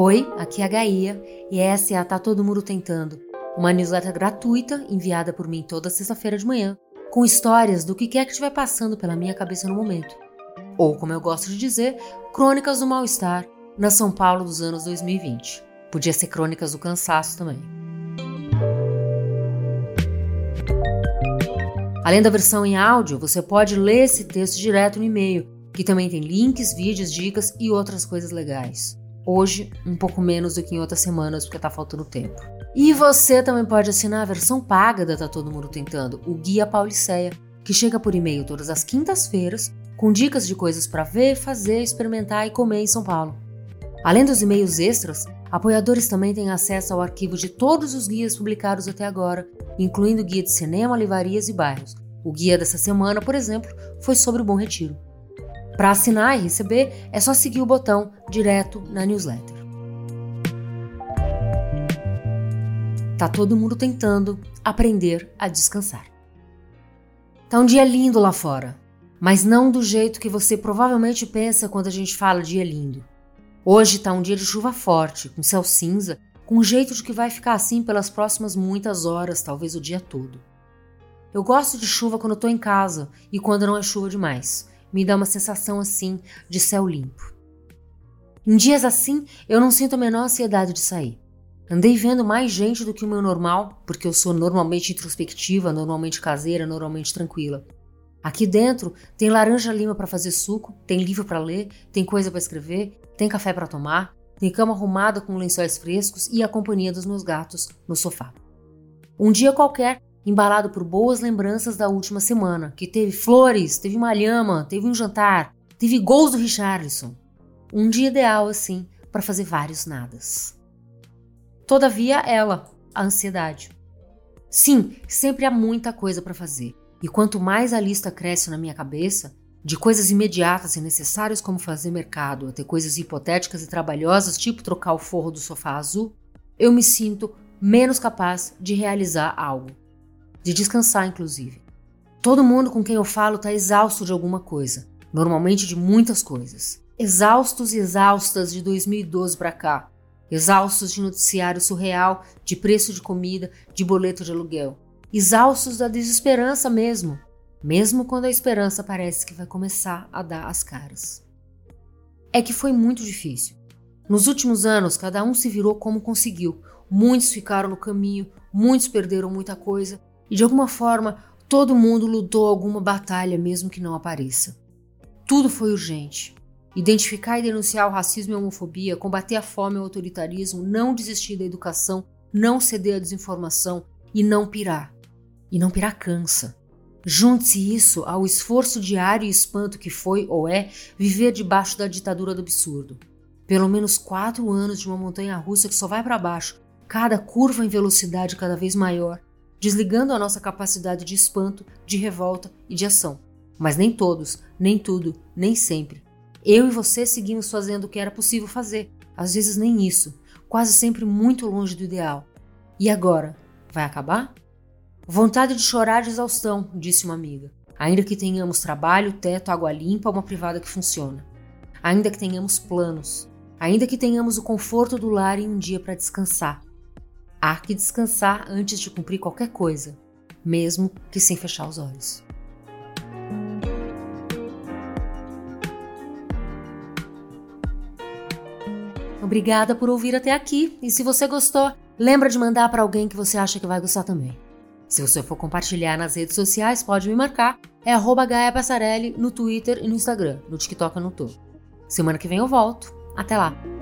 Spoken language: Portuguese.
Oi, aqui é a Gaia e essa é a Tá Todo Mundo Tentando, uma newsletter gratuita enviada por mim toda sexta-feira de manhã, com histórias do que quer que estiver passando pela minha cabeça no momento. Ou, como eu gosto de dizer, crônicas do mal-estar na São Paulo dos anos 2020. Podia ser crônicas do cansaço também. Além da versão em áudio, você pode ler esse texto direto no e-mail, que também tem links, vídeos, dicas e outras coisas legais. Hoje, um pouco menos do que em outras semanas, porque tá faltando tempo. E você também pode assinar a versão paga da Tá Todo Mundo Tentando, o Guia Pauliceia, que chega por e-mail todas as quintas-feiras, com dicas de coisas para ver, fazer, experimentar e comer em São Paulo. Além dos e-mails extras, apoiadores também têm acesso ao arquivo de todos os guias publicados até agora, incluindo o guia de cinema, livrarias e bairros. O guia dessa semana, por exemplo, foi sobre o Bom Retiro. Para assinar e receber, é só seguir o botão direto na newsletter. Tá todo mundo tentando aprender a descansar. Tá um dia lindo lá fora, mas não do jeito que você provavelmente pensa quando a gente fala dia lindo. Hoje tá um dia de chuva forte, com céu cinza, com jeito de que vai ficar assim pelas próximas muitas horas, talvez o dia todo. Eu gosto de chuva quando tô em casa e quando não é chuva demais me dá uma sensação assim de céu limpo. Em dias assim, eu não sinto a menor ansiedade de sair. Andei vendo mais gente do que o meu normal, porque eu sou normalmente introspectiva, normalmente caseira, normalmente tranquila. Aqui dentro tem laranja lima para fazer suco, tem livro para ler, tem coisa para escrever, tem café para tomar, tem cama arrumada com lençóis frescos e a companhia dos meus gatos no sofá. Um dia qualquer, embalado por boas lembranças da última semana, que teve flores, teve uma lhama, teve um jantar, teve gols do Richardson. Um dia ideal, assim, para fazer vários nadas. Todavia, ela, a ansiedade. Sim, sempre há muita coisa para fazer. E quanto mais a lista cresce na minha cabeça, de coisas imediatas e necessárias como fazer mercado, até coisas hipotéticas e trabalhosas, tipo trocar o forro do sofá azul, eu me sinto menos capaz de realizar algo de descansar, inclusive. Todo mundo com quem eu falo está exausto de alguma coisa, normalmente de muitas coisas. Exaustos e exaustas de 2012 para cá. Exaustos de noticiário surreal, de preço de comida, de boleto de aluguel. Exaustos da desesperança mesmo, mesmo quando a esperança parece que vai começar a dar as caras. É que foi muito difícil. Nos últimos anos, cada um se virou como conseguiu. Muitos ficaram no caminho, muitos perderam muita coisa, e de alguma forma, todo mundo lutou alguma batalha, mesmo que não apareça. Tudo foi urgente. Identificar e denunciar o racismo e a homofobia, combater a fome e o autoritarismo, não desistir da educação, não ceder à desinformação e não pirar. E não pirar cansa. Junte-se isso ao esforço diário e espanto que foi ou é viver debaixo da ditadura do absurdo. Pelo menos quatro anos de uma montanha russa que só vai para baixo, cada curva em velocidade cada vez maior, desligando a nossa capacidade de espanto, de revolta e de ação. Mas nem todos, nem tudo, nem sempre. Eu e você seguimos fazendo o que era possível fazer, às vezes nem isso, quase sempre muito longe do ideal. E agora? Vai acabar? Vontade de chorar de exaustão, disse uma amiga. Ainda que tenhamos trabalho, teto, água limpa, uma privada que funciona. Ainda que tenhamos planos. Ainda que tenhamos o conforto do lar e um dia para descansar. Há que descansar antes de cumprir qualquer coisa, mesmo que sem fechar os olhos. Obrigada por ouvir até aqui e se você gostou, lembra de mandar para alguém que você acha que vai gostar também. Se você for compartilhar nas redes sociais, pode me marcar. É arroba Gaia Passarelli no Twitter e no Instagram. No TikTok eu não tô. Semana que vem eu volto. Até lá!